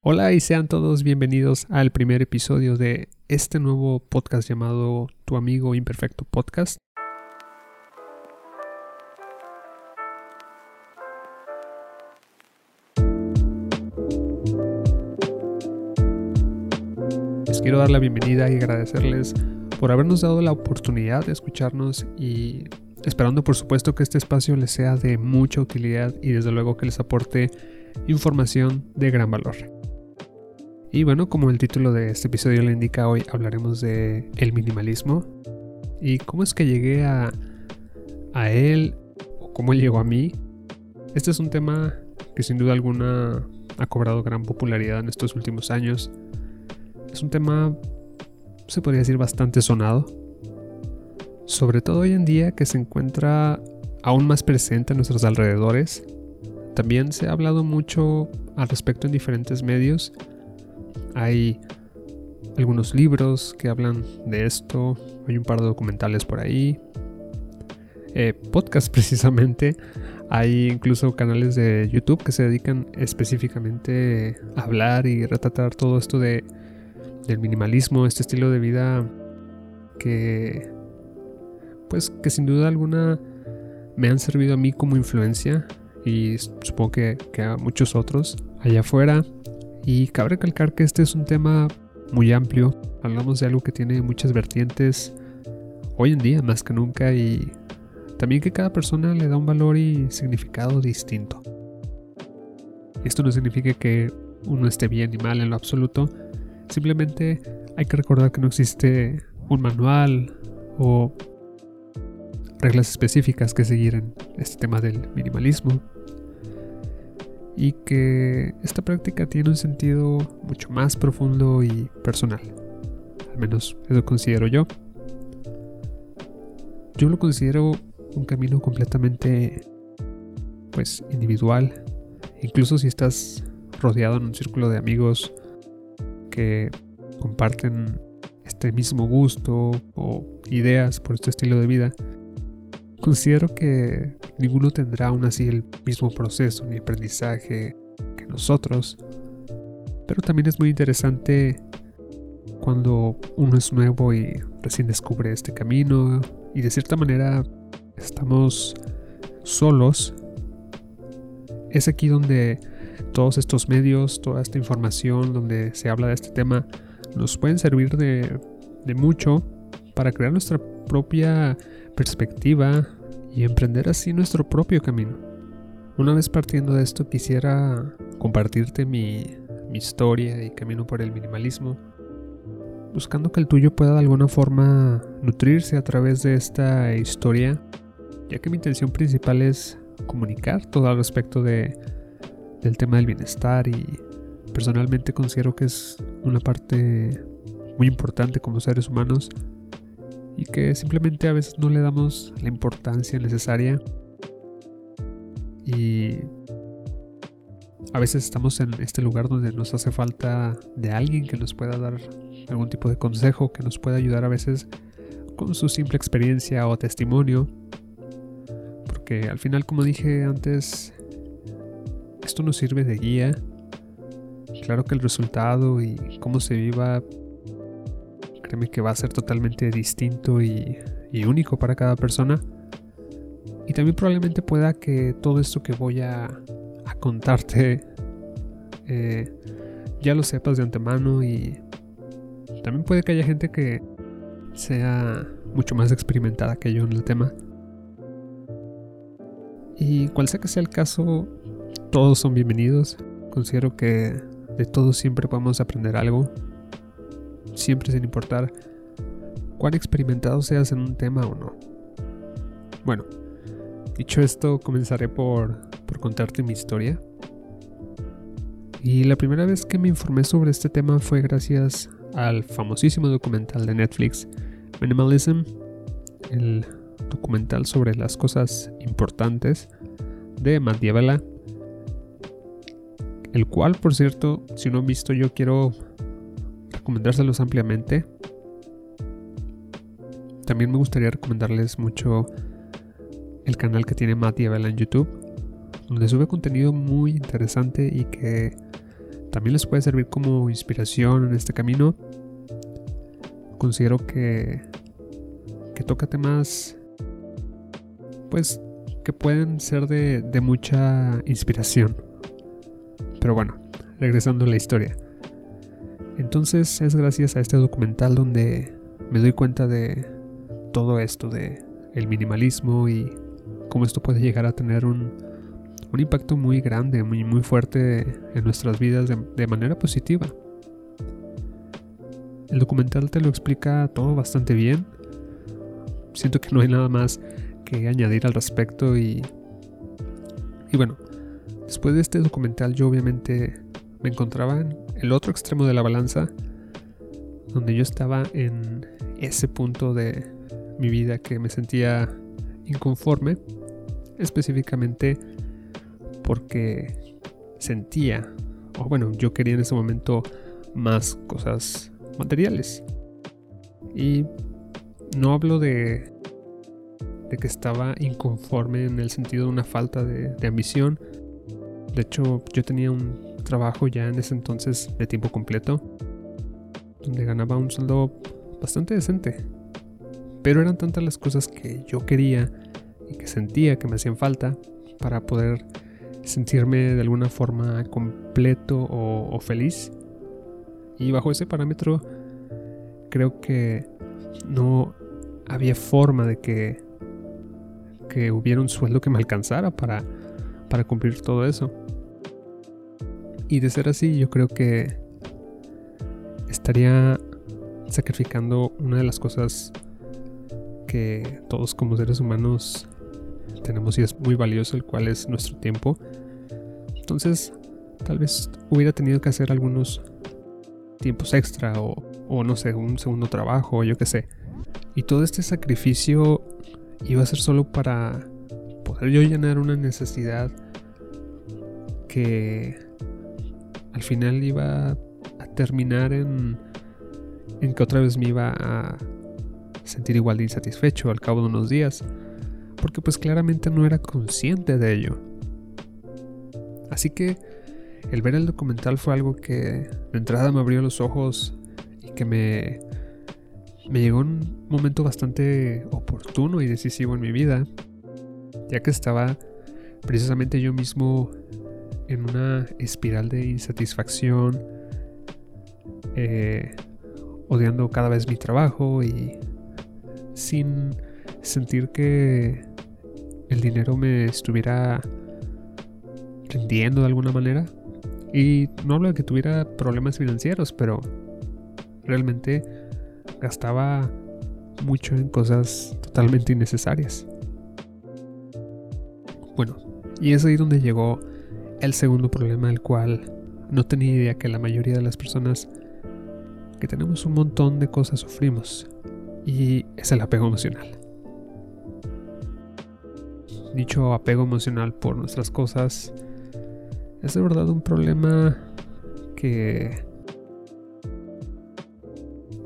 Hola y sean todos bienvenidos al primer episodio de este nuevo podcast llamado Tu amigo imperfecto podcast. Les quiero dar la bienvenida y agradecerles por habernos dado la oportunidad de escucharnos y esperando por supuesto que este espacio les sea de mucha utilidad y desde luego que les aporte información de gran valor. Y bueno, como el título de este episodio le indica, hoy hablaremos de el minimalismo y cómo es que llegué a, a él o cómo llegó a mí. Este es un tema que sin duda alguna ha cobrado gran popularidad en estos últimos años. Es un tema, se podría decir, bastante sonado. Sobre todo hoy en día que se encuentra aún más presente en nuestros alrededores. También se ha hablado mucho al respecto en diferentes medios hay algunos libros que hablan de esto, hay un par de documentales por ahí, eh, podcasts precisamente, hay incluso canales de YouTube que se dedican específicamente a hablar y retratar todo esto de, del minimalismo, este estilo de vida que pues que sin duda alguna me han servido a mí como influencia y supongo que, que a muchos otros allá afuera y cabe recalcar que este es un tema muy amplio. Hablamos de algo que tiene muchas vertientes hoy en día más que nunca y también que cada persona le da un valor y significado distinto. Esto no significa que uno esté bien ni mal en lo absoluto, simplemente hay que recordar que no existe un manual o reglas específicas que seguir en este tema del minimalismo y que esta práctica tiene un sentido mucho más profundo y personal. Al menos eso considero yo. Yo lo considero un camino completamente pues individual. Incluso si estás rodeado en un círculo de amigos que comparten este mismo gusto o ideas por este estilo de vida, Considero que ninguno tendrá aún así el mismo proceso ni aprendizaje que nosotros, pero también es muy interesante cuando uno es nuevo y recién descubre este camino y de cierta manera estamos solos. Es aquí donde todos estos medios, toda esta información donde se habla de este tema, nos pueden servir de, de mucho para crear nuestra propia perspectiva y emprender así nuestro propio camino. Una vez partiendo de esto quisiera compartirte mi, historia y camino por el minimalismo, buscando que el tuyo pueda de alguna forma nutrirse a través de esta historia, ya que mi intención principal es comunicar todo al respecto de, del tema del bienestar y personalmente considero que es una parte muy importante como seres humanos y que simplemente a veces no le damos la importancia necesaria y a veces estamos en este lugar donde nos hace falta de alguien que nos pueda dar algún tipo de consejo, que nos pueda ayudar a veces con su simple experiencia o testimonio. Porque al final, como dije antes, esto nos sirve de guía. Claro que el resultado y cómo se viva Créeme que va a ser totalmente distinto y, único para cada persona. Y también probablemente pueda que todo esto que voy a, contarte eh, ya lo sepas de antemano y también puede que haya gente que sea mucho más experimentada que yo en el tema. Y cual sea que sea el caso, todos son bienvenidos. Considero que de todos siempre podemos aprender algo siempre sin importar cuán experimentado seas en un tema o no. Bueno, dicho esto, comenzaré por, por contarte mi historia. Y la primera vez que me informé sobre este tema fue gracias al famosísimo documental de Netflix, Minimalism, el documental sobre las cosas importantes de Matt el cual, por cierto, si no han visto, yo quiero recomendárselos ampliamente. También me gustaría recomendarles mucho el canal que tiene Mati Abela en YouTube, donde sube contenido muy interesante y que también les puede servir como inspiración en este camino. Considero que, que toca temas, pues, que pueden ser de, de mucha inspiración. Pero bueno, regresando a la historia. Entonces es gracias a este documental donde me doy cuenta de todo esto, de el minimalismo y cómo esto puede llegar a tener un, un impacto muy grande, muy, muy fuerte en nuestras vidas de, de manera positiva. El documental te lo explica todo bastante bien. Siento que no hay nada más que añadir al respecto y, y bueno, después de este documental yo obviamente me encontraba en el otro extremo de la balanza, donde yo estaba en ese punto de mi vida que me sentía inconforme, específicamente porque sentía, o bueno, yo quería en ese momento más cosas materiales. Y no hablo de, de que estaba inconforme en el sentido de una falta de, de ambición. De hecho, yo tenía un trabajo ya en ese entonces de tiempo completo, donde ganaba un sueldo bastante decente. Pero eran tantas las cosas que yo quería y que sentía que me hacían falta para poder sentirme de alguna forma completo o, feliz. Y bajo ese parámetro creo que no había forma de que, que hubiera un sueldo que me alcanzara para, para cumplir todo eso. Y de ser así, yo creo que estaría sacrificando una de las cosas que todos como seres humanos tenemos y es muy valioso, el cual es nuestro tiempo. Entonces, tal vez hubiera tenido que hacer algunos tiempos extra o, no sé, un segundo trabajo, yo qué sé. Y todo este sacrificio iba a ser solo para poder yo llenar una necesidad que al final iba a terminar en, que otra vez me iba a sentir igual de insatisfecho al cabo de unos días, porque pues claramente no era consciente de ello. Así que el ver el documental fue algo que de entrada me abrió los ojos y que me, me llegó un momento bastante oportuno y decisivo en mi vida, ya que estaba precisamente yo mismo en una espiral de insatisfacción, eh, odiando cada vez mi trabajo y sin sentir que el dinero me estuviera rendiendo de alguna manera. Y no hablo de que tuviera problemas financieros, pero realmente gastaba mucho en cosas totalmente innecesarias. Bueno, y es ahí donde llegó el segundo problema, el cual no tenía idea que la mayoría de las personas que tenemos un montón de cosas sufrimos, y es el apego emocional. Dicho apego emocional por nuestras cosas es de verdad un problema que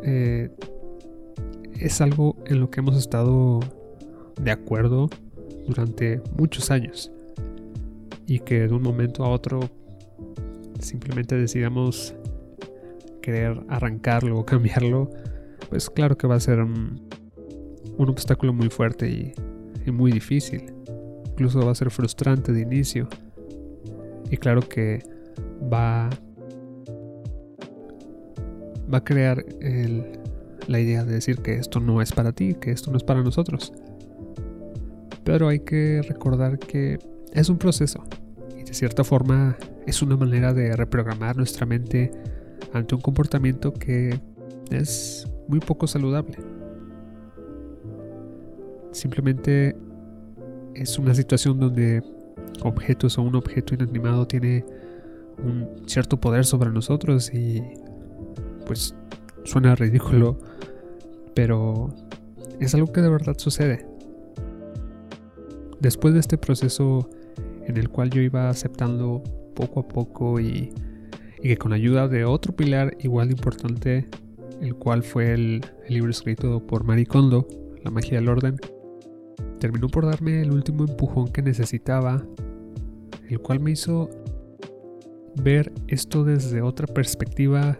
eh, es algo en lo que hemos estado de acuerdo durante muchos años y que de un momento a otro simplemente decidamos querer arrancarlo o cambiarlo, pues claro que va a ser un, obstáculo muy fuerte y, muy difícil. Incluso va a ser frustrante de inicio. Y claro que va, va a crear la idea de decir que esto no es para ti, que esto no es para nosotros. Pero hay que recordar que es un proceso y de cierta forma es una manera de reprogramar nuestra mente ante un comportamiento que es muy poco saludable. Simplemente es una situación donde objetos o un objeto inanimado tiene un cierto poder sobre nosotros y pues suena ridículo, pero es algo que de verdad sucede. Después de este proceso en el cual yo iba aceptando poco a poco y, que con ayuda de otro pilar igual de importante, el cual fue el, libro escrito por Marie Kondo, La magia del orden, terminó por darme el último empujón que necesitaba, el cual me hizo ver esto desde otra perspectiva,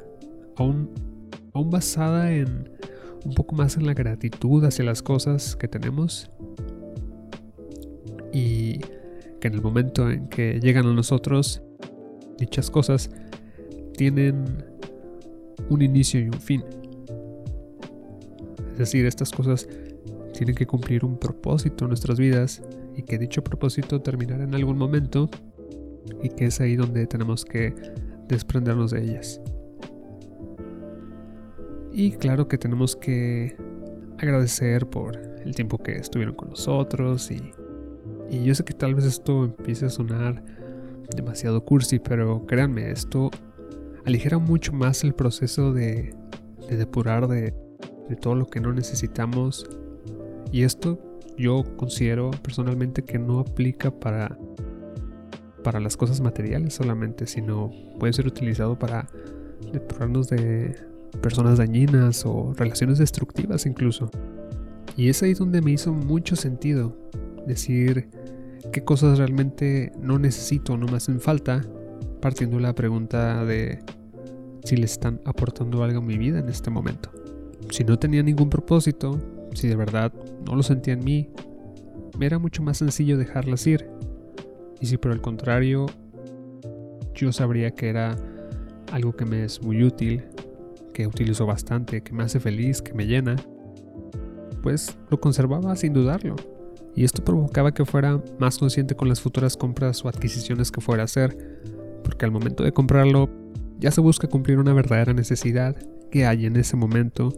aún, aún basada en un poco más en la gratitud hacia las cosas que tenemos. Y que en el momento en que llegan a nosotros, dichas cosas tienen un inicio y un fin. Es decir, estas cosas tienen que cumplir un propósito en nuestras vidas y que dicho propósito terminará en algún momento y que es ahí donde tenemos que desprendernos de ellas. Y claro que tenemos que agradecer por el tiempo que estuvieron con nosotros y, y yo sé que tal vez esto empiece a sonar demasiado cursi, pero créanme, esto aligera mucho más el proceso de, de depurar de, de todo lo que no necesitamos. Y esto yo considero personalmente que no aplica para, para las cosas materiales solamente, sino puede ser utilizado para depurarnos de personas dañinas o relaciones destructivas incluso. Y es ahí donde me hizo mucho sentido decir qué cosas realmente no necesito no me hacen falta, partiendo de la pregunta de si le están aportando algo a mi vida en este momento. Si no tenía ningún propósito, si de verdad no lo sentía en mí, me era mucho más sencillo dejarlas ir. Y si por el contrario, yo sabría que era algo que me es muy útil, que utilizo bastante, que me hace feliz, que me llena, pues lo conservaba sin dudarlo. Y esto provocaba que fuera más consciente con las futuras compras o adquisiciones que fuera a hacer, porque al momento de comprarlo ya se busca cumplir una verdadera necesidad que hay en ese momento,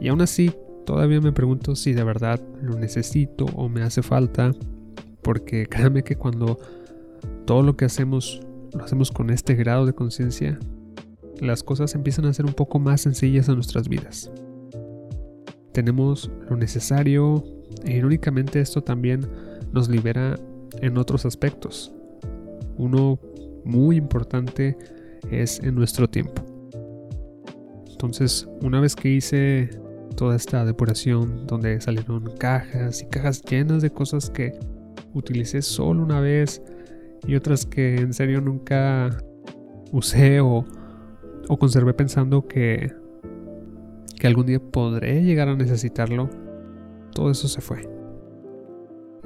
y aún así todavía me pregunto si de verdad lo necesito o me hace falta, porque créanme que cuando todo lo que hacemos lo hacemos con este grado de conciencia, las cosas empiezan a ser un poco más sencillas en nuestras vidas. Tenemos lo necesario e irónicamente esto también nos libera en otros aspectos. Uno muy importante es en nuestro tiempo. Entonces, una vez que hice toda esta depuración donde salieron cajas y cajas llenas de cosas que utilicé solo una vez y otras que en serio nunca usé o o conservé pensando que, que algún día podré llegar a necesitarlo, todo eso se fue.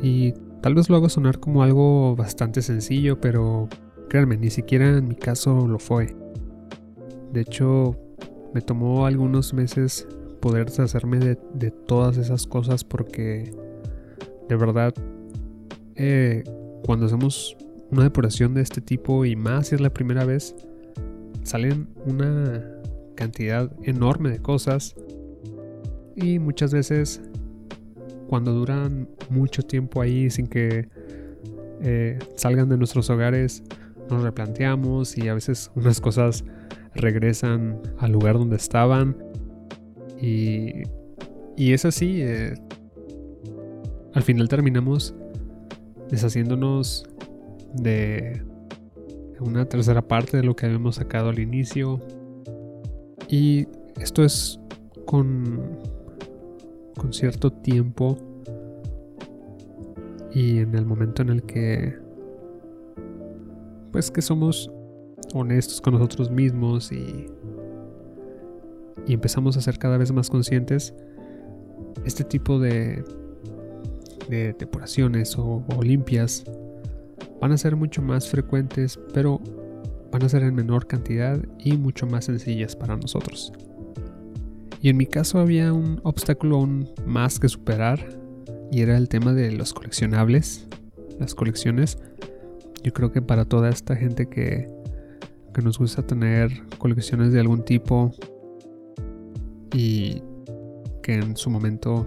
Y tal vez lo hago sonar como algo bastante sencillo, pero créanme, ni siquiera en mi caso lo fue. De hecho, me tomó algunos meses poder deshacerme de, de todas esas cosas porque de verdad eh, cuando hacemos una depuración de este tipo y más si es la primera vez, salen una cantidad enorme de cosas y muchas veces cuando duran mucho tiempo ahí sin que eh, salgan de nuestros hogares nos replanteamos y a veces unas cosas regresan al lugar donde estaban y, y es así eh, al final terminamos deshaciéndonos de una tercera parte de lo que habíamos sacado al inicio. Y esto es con, cierto tiempo y en el momento en el que pues que somos honestos con nosotros mismos y, y empezamos a ser cada vez más conscientes este tipo de de depuraciones o limpias van a ser mucho más frecuentes, pero van a ser en menor cantidad y mucho más sencillas para nosotros. Y en mi caso había un obstáculo aún más que superar y era el tema de los coleccionables, las colecciones. Yo creo que para toda esta gente que, que nos gusta tener colecciones de algún tipo y que en su momento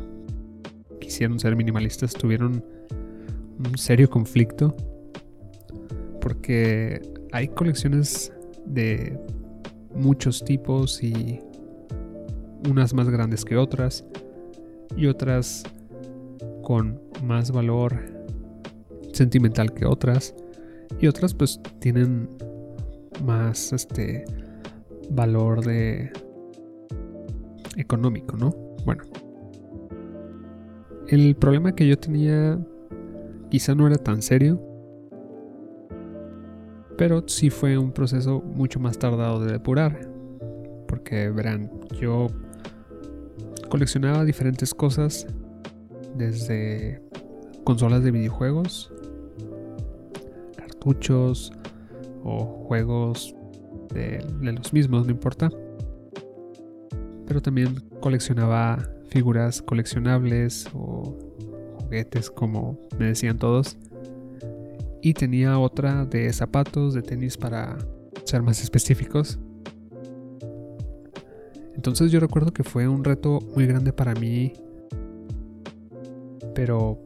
quisieron ser minimalistas tuvieron un serio conflicto porque hay colecciones de muchos tipos y unas más grandes que otras y otras con más valor sentimental que otras y otras pues tienen más este valor de económico, ¿no? Bueno. El problema que yo tenía quizá no era tan serio Pero sí fue un proceso mucho más tardado de depurar. Porque verán, yo coleccionaba diferentes cosas. Desde consolas de videojuegos, cartuchos o juegos de, los mismos, no importa. Pero también coleccionaba figuras coleccionables o juguetes como me decían todos. Y tenía otra de zapatos, de tenis para ser más específicos. Entonces yo recuerdo que fue un reto muy grande para mí. Pero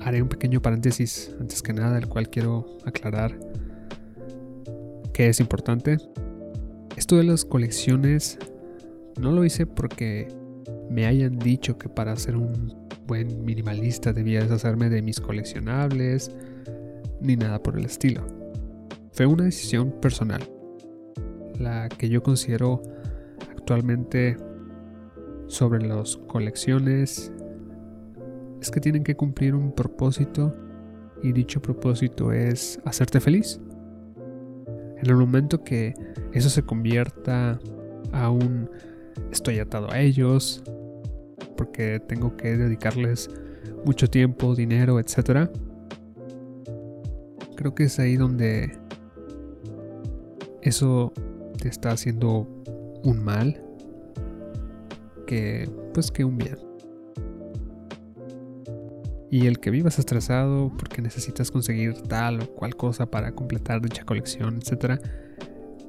haré un pequeño paréntesis antes que nada, el cual quiero aclarar que es importante. Esto de las colecciones no lo hice porque me hayan dicho que para ser un buen minimalista debía deshacerme de mis coleccionables, ni nada por el estilo. Fue una decisión personal, la que yo considero actualmente sobre las colecciones es que tienen que cumplir un propósito y dicho propósito es hacerte feliz. En el momento que eso se convierta a un estoy atado a ellos, porque tengo que dedicarles mucho tiempo, dinero, etc. Creo que es ahí donde eso te está haciendo un mal que pues que un bien y el que vivas estresado porque necesitas conseguir tal o cual cosa para completar dicha colección, etc.,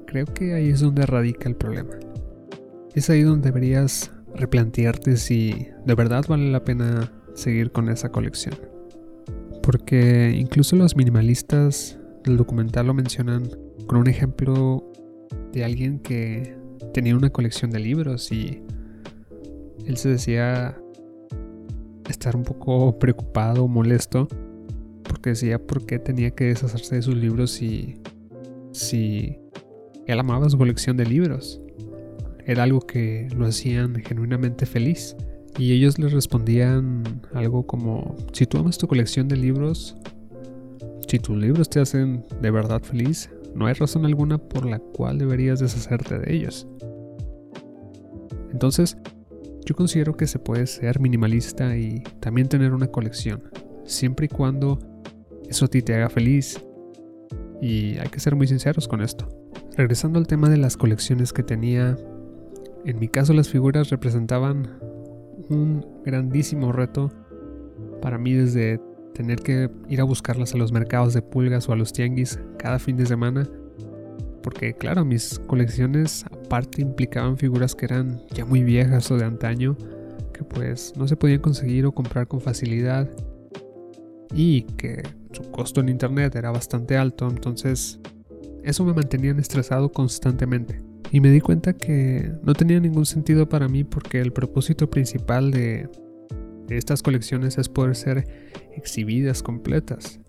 creo que ahí es donde radica el problema. Es ahí donde deberías replantearte si de verdad vale la pena seguir con esa colección. Porque incluso los minimalistas del documental lo mencionan con un ejemplo de alguien que tenía una colección de libros y él se decía estar un poco preocupado, molesto, porque decía por qué tenía que deshacerse de sus libros si, si él amaba su colección de libros. Era algo que lo hacían genuinamente feliz. Y ellos le respondían algo como, si tú amas tu colección de libros, si tus libros te hacen de verdad feliz, no hay razón alguna por la cual deberías deshacerte de ellos. Entonces, yo considero que se puede ser minimalista y también tener una colección, siempre y cuando eso a ti te haga feliz. Y hay que ser muy sinceros con esto. Regresando al tema de las colecciones que tenía, en mi caso las figuras representaban un grandísimo reto para mí desde tener que ir a buscarlas a los mercados de pulgas o a los tianguis cada fin de semana porque claro, mis colecciones aparte implicaban figuras que eran ya muy viejas o de antaño, que pues no se podían conseguir o comprar con facilidad y que su costo en internet era bastante alto, entonces eso me mantenía estresado constantemente. Y me di cuenta que no tenía ningún sentido para mí porque el propósito principal de, estas colecciones es poder ser exhibidas completas.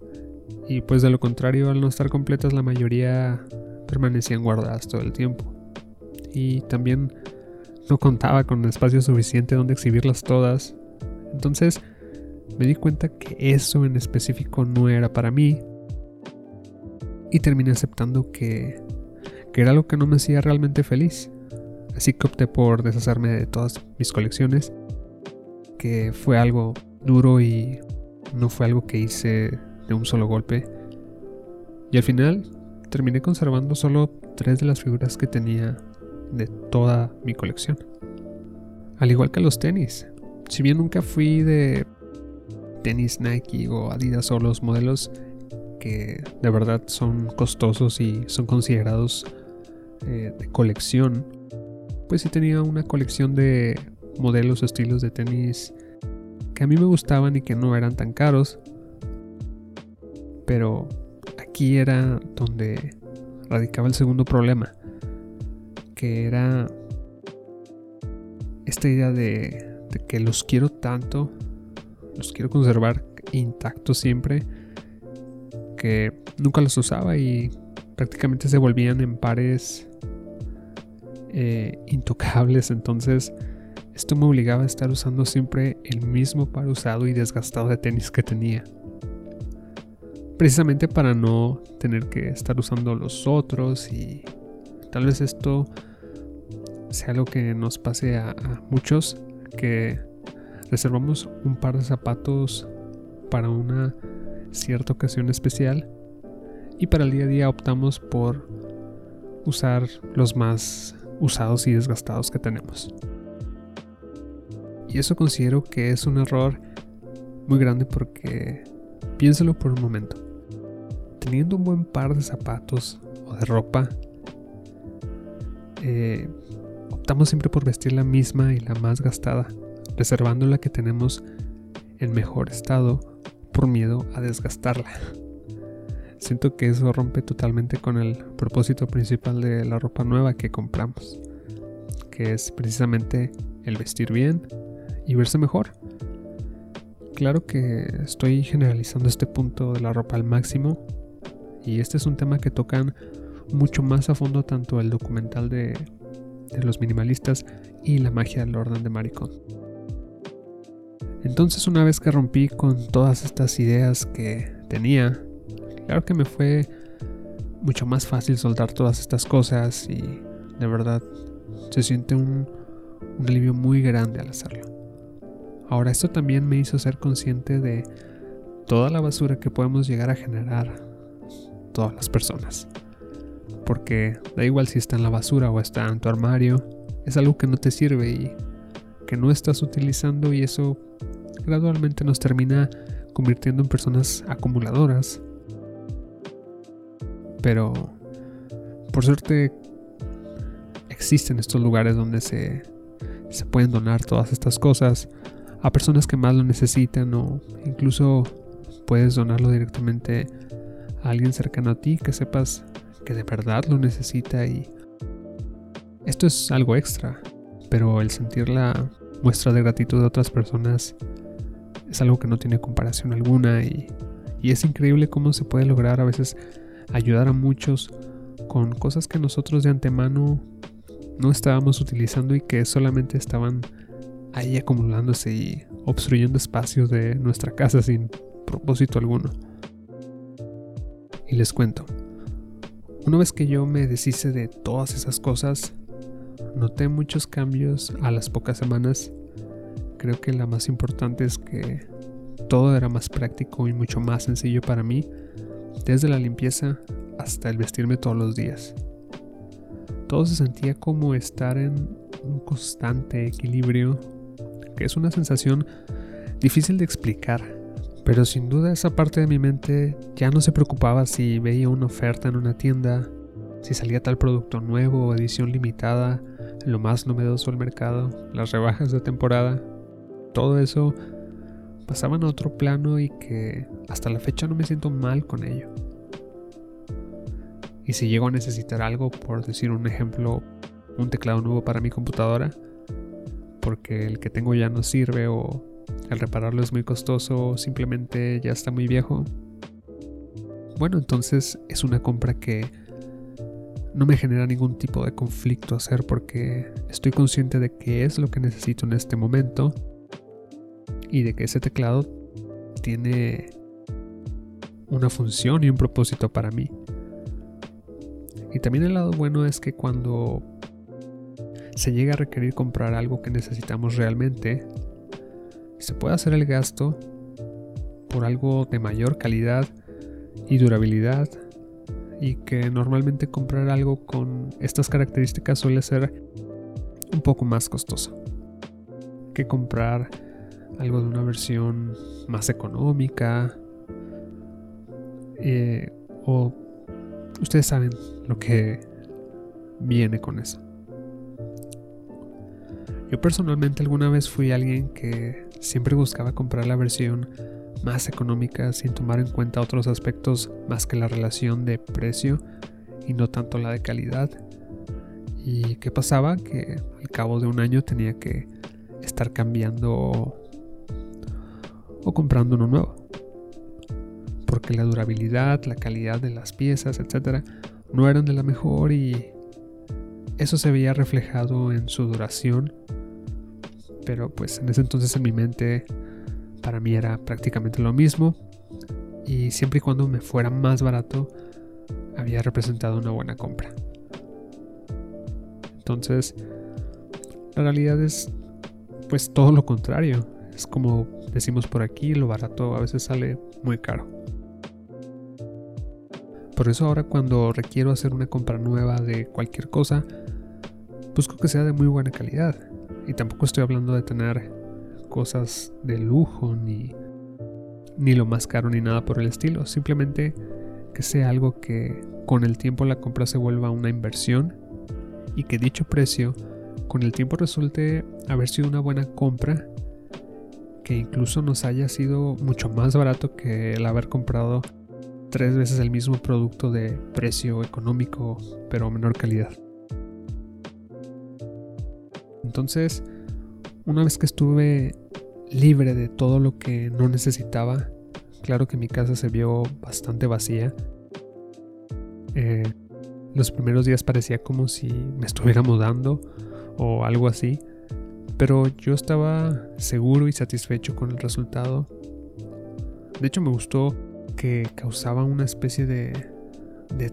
Y pues de lo contrario, al no estar completas la mayoría permanecían guardadas todo el tiempo. Y también no contaba con espacio suficiente donde exhibirlas todas. Entonces me di cuenta que eso en específico no era para mí. Y terminé aceptando que, que era algo que no me hacía realmente feliz. Así que opté por deshacerme de todas mis colecciones. Que fue algo duro y no fue algo que hice de un solo golpe. Y al final terminé conservando solo tres de las figuras que tenía de toda mi colección. Al igual que los tenis. Si bien nunca fui de tenis Nike o Adidas o los modelos que de verdad son costosos y son considerados eh, de colección, pues sí tenía una colección de modelos o estilos de tenis que a mí me gustaban y que no eran tan caros. Pero aquí era donde radicaba el segundo problema, que era esta idea de, que los quiero tanto, los quiero conservar intactos siempre, que nunca los usaba y prácticamente se volvían en pares eh, intocables. Entonces, esto me obligaba a estar usando siempre el mismo par usado y desgastado de tenis que tenía precisamente para no tener que estar usando los otros y tal vez esto sea algo que nos pase a, a muchos que reservamos un par de zapatos para una cierta ocasión especial y para el día a día optamos por usar los más usados y desgastados que tenemos. Y eso considero que es un error muy grande porque piénsalo por un momento. Teniendo un buen par de zapatos o de ropa, eh, optamos siempre por vestir la misma y la más gastada, reservando la que tenemos en mejor estado por miedo a desgastarla. Siento que eso rompe totalmente con el propósito principal de la ropa nueva que compramos, que es precisamente el vestir bien y verse mejor. Claro que estoy generalizando este punto de la ropa al máximo y este es un tema que tocan mucho más a fondo tanto el documental de, los minimalistas y la magia del orden de Maricón. Entonces una vez que rompí con todas estas ideas que tenía Claro que me fue mucho más fácil soltar todas estas cosas y de verdad se siente un, alivio muy grande al hacerlo. Ahora esto también me hizo ser consciente de toda la basura que podemos llegar a generar todas las personas. Porque da igual si está en la basura o está en tu armario, es algo que no te sirve y que no estás utilizando y eso gradualmente nos termina convirtiendo en personas acumuladoras pero por suerte existen estos lugares donde se, se pueden donar todas estas cosas a personas que más lo necesitan o incluso puedes donarlo directamente a alguien cercano a ti que sepas que de verdad lo necesita y esto es algo extra, pero el sentir la muestra de gratitud de otras personas es algo que no tiene comparación alguna y, y es increíble cómo se puede lograr a veces ayudar a muchos con cosas que nosotros de antemano no estábamos utilizando y que solamente estaban ahí acumulándose y obstruyendo espacios de nuestra casa sin propósito alguno. Y les cuento, una vez que yo me deshice de todas esas cosas, noté muchos cambios a las pocas semanas. Creo que la más importante es que todo era más práctico y mucho más sencillo para mí desde la limpieza hasta el vestirme todos los días. Todo se sentía como estar en un constante equilibrio, que es una sensación difícil de explicar, pero sin duda esa parte de mi mente ya no se preocupaba si veía una oferta en una tienda, si salía tal producto nuevo o edición limitada, lo más novedoso del mercado, las rebajas de temporada. Todo eso pasaban a otro plano y que hasta la fecha no me siento mal con ello. Y si llego a necesitar algo, por decir un ejemplo, un teclado nuevo para mi computadora, porque el que tengo ya no sirve o el repararlo es muy costoso o simplemente ya está muy viejo, bueno, entonces es una compra que no me genera ningún tipo de conflicto hacer porque estoy consciente de que es lo que necesito en este momento y de que ese teclado tiene una función y un propósito para mí. Y también el lado bueno es que cuando se llega a requerir comprar algo que necesitamos realmente, se puede hacer el gasto por algo de mayor calidad y durabilidad y que normalmente comprar algo con estas características suele ser un poco más costoso que comprar algo de una versión más económica. Eh, o ustedes saben lo que viene con eso. Yo personalmente alguna vez fui alguien que siempre buscaba comprar la versión más económica sin tomar en cuenta otros aspectos más que la relación de precio y no tanto la de calidad. ¿Y qué pasaba? Que al cabo de un año tenía que estar cambiando o comprando uno nuevo. Porque la durabilidad, la calidad de las piezas, etc., no eran de la mejor y eso se veía reflejado en su duración. Pero pues en ese entonces en mi mente para mí era prácticamente lo mismo. y siempre y cuando me fuera más barato había representado una buena compra. Entonces, la realidad es pues todo lo contrario. Es como decimos por aquí, lo barato a veces sale muy caro. Por eso ahora cuando requiero hacer una compra nueva de cualquier cosa, busco que sea de muy buena calidad. Y tampoco estoy hablando de tener cosas de lujo ni, ni lo más caro ni nada por el estilo. Simplemente que sea algo que con el tiempo la compra se vuelva una inversión y que dicho precio con el tiempo resulte haber sido una buena compra que incluso nos haya sido mucho más barato que el haber comprado tres veces el mismo producto de precio económico pero menor calidad. Entonces, una vez que estuve libre de todo lo que no necesitaba, claro que mi casa se vio bastante vacía. Eh, los primeros días parecía como si me estuviera mudando o algo así, pero yo estaba seguro y satisfecho con el resultado. De hecho me gustó que causaba una especie de,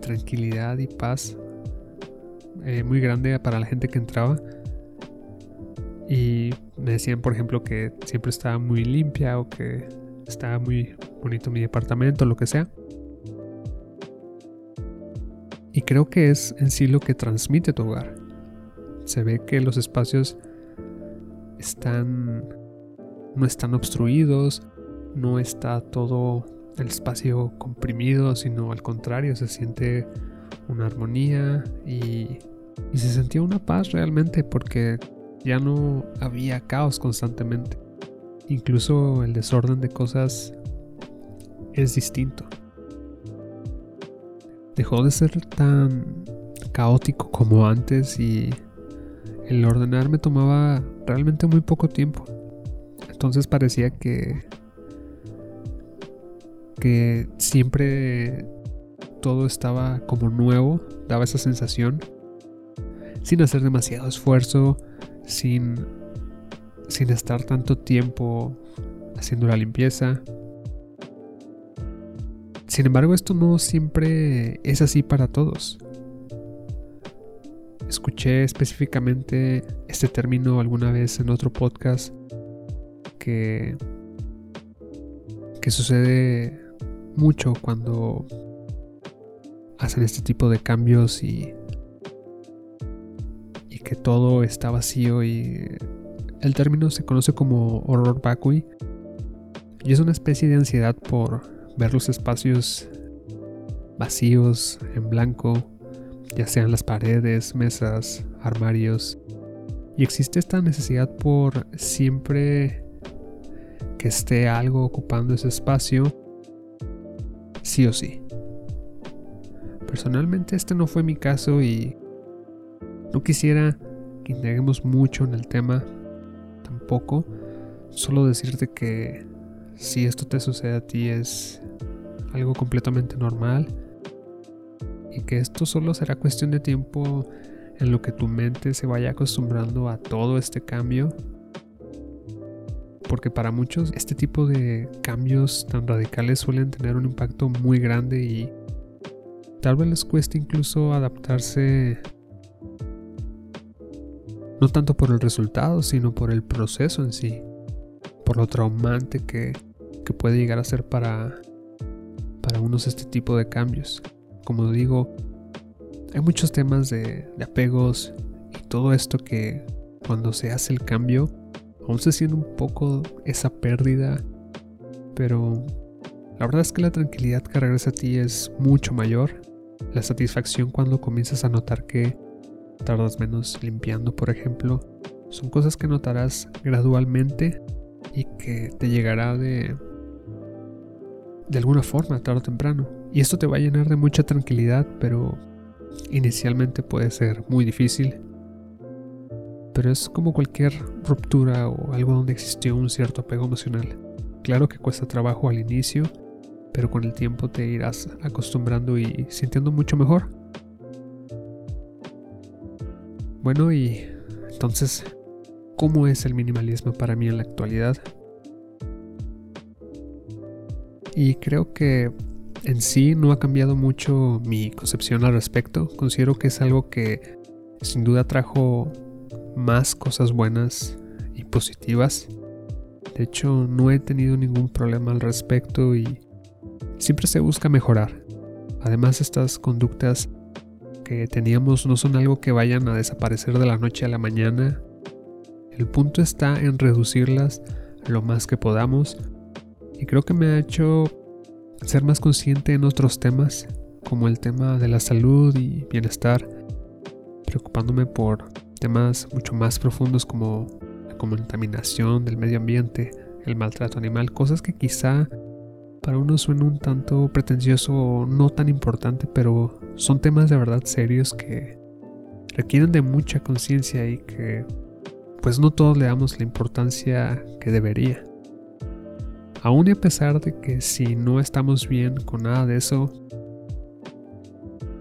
tranquilidad y paz eh, muy grande para la gente que entraba. Y me decían, por ejemplo, que siempre estaba muy limpia o que estaba muy bonito mi departamento, lo que sea. Y creo que es en sí lo que transmite tu hogar. Se ve que los espacios están no están obstruidos, no está todo el espacio comprimido, sino al contrario, se siente una armonía y, y se sentía una paz realmente porque ya no había caos constantemente. Incluso el desorden de cosas es distinto dejó de ser tan caótico como antes y el ordenar me tomaba realmente muy poco tiempo. Entonces parecía que que siempre todo estaba como nuevo, daba esa sensación sin hacer demasiado esfuerzo, sin sin estar tanto tiempo haciendo la limpieza. Sin embargo, esto no siempre es así para todos. Escuché específicamente este término alguna vez en otro podcast que, que sucede mucho cuando hacen este tipo de cambios y, y que todo está vacío y el término se conoce como horror vacui. Y es una especie de ansiedad por ver los espacios vacíos, en blanco, ya sean las paredes, mesas, armarios. Y existe esta necesidad por siempre que esté algo ocupando ese espacio, sí o sí. Personalmente este no fue mi caso y no quisiera que indaguemos mucho en el tema, tampoco. Solo decirte que si esto te sucede a ti es algo completamente normal y que esto solo será cuestión de tiempo en lo que tu mente se vaya acostumbrando a todo este cambio. Porque para muchos este tipo de cambios tan radicales suelen tener un impacto muy grande y tal vez les cueste incluso adaptarse no tanto por el resultado, sino por el proceso en sí, por lo traumante que, que puede llegar a ser para para unos este tipo de cambios. Como digo, hay muchos temas de, apegos y todo esto que cuando se hace el cambio aún se siente un poco esa pérdida, pero la verdad es que la tranquilidad que regresa a ti es mucho mayor. La satisfacción cuando comienzas a notar que tardas menos limpiando, por ejemplo, son cosas que notarás gradualmente y que te llegará de de alguna forma, tarde o temprano. Y esto te va a llenar de mucha tranquilidad, pero inicialmente puede ser muy difícil. Pero es como cualquier ruptura o algo donde existió un cierto apego emocional. Claro que cuesta trabajo al inicio, pero con el tiempo te irás acostumbrando y sintiendo mucho mejor. Bueno, y entonces, ¿cómo es el minimalismo para mí en la actualidad? y creo que en sí no ha cambiado mucho mi concepción al respecto. Considero que es algo que sin duda trajo más cosas buenas y positivas. De hecho, no he tenido ningún problema al respecto y siempre se busca mejorar. Además, estas conductas que teníamos no son algo que vayan a desaparecer de la noche a la mañana. El punto está en reducirlas lo más que podamos y creo que me ha hecho ser más consciente en otros temas, como el tema de la salud y bienestar, preocupándome por temas mucho más profundos como la contaminación del medio ambiente, el maltrato animal, cosas que quizá para uno suena un tanto pretencioso o no tan importante, pero son temas de verdad serios que requieren de mucha conciencia y que pues no todos le damos la importancia que debería. Aún y a pesar de que si no estamos bien con nada de eso,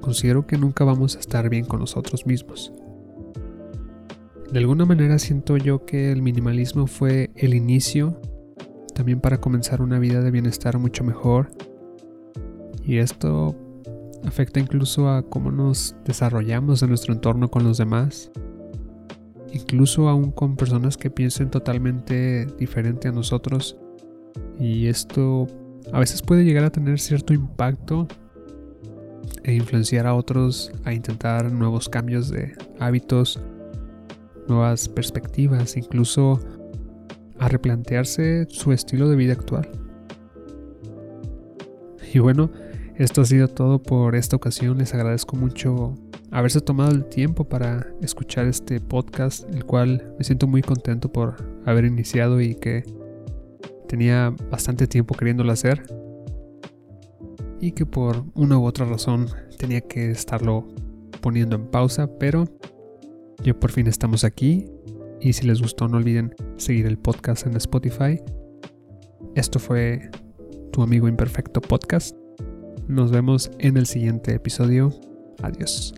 considero que nunca vamos a estar bien con nosotros mismos. De alguna manera siento yo que el minimalismo fue el inicio también para comenzar una vida de bienestar mucho mejor. Y esto afecta incluso a cómo nos desarrollamos en nuestro entorno con los demás. Incluso aún con personas que piensen totalmente diferente a nosotros y esto a veces puede llegar a tener cierto impacto e influenciar a otros a intentar nuevos cambios de hábitos, nuevas perspectivas, incluso a replantearse su estilo de vida actual. Y bueno, esto ha sido todo por esta ocasión. Les agradezco mucho haberse tomado el tiempo para escuchar este podcast, el cual me siento muy contento por haber iniciado y que tenía bastante tiempo queriéndolo hacer y que por una u otra razón tenía que estarlo poniendo en pausa, pero yo por fin estamos aquí y si les gustó no olviden seguir el podcast en Spotify. Esto fue tu amigo imperfecto podcast. Nos vemos en el siguiente episodio. Adiós.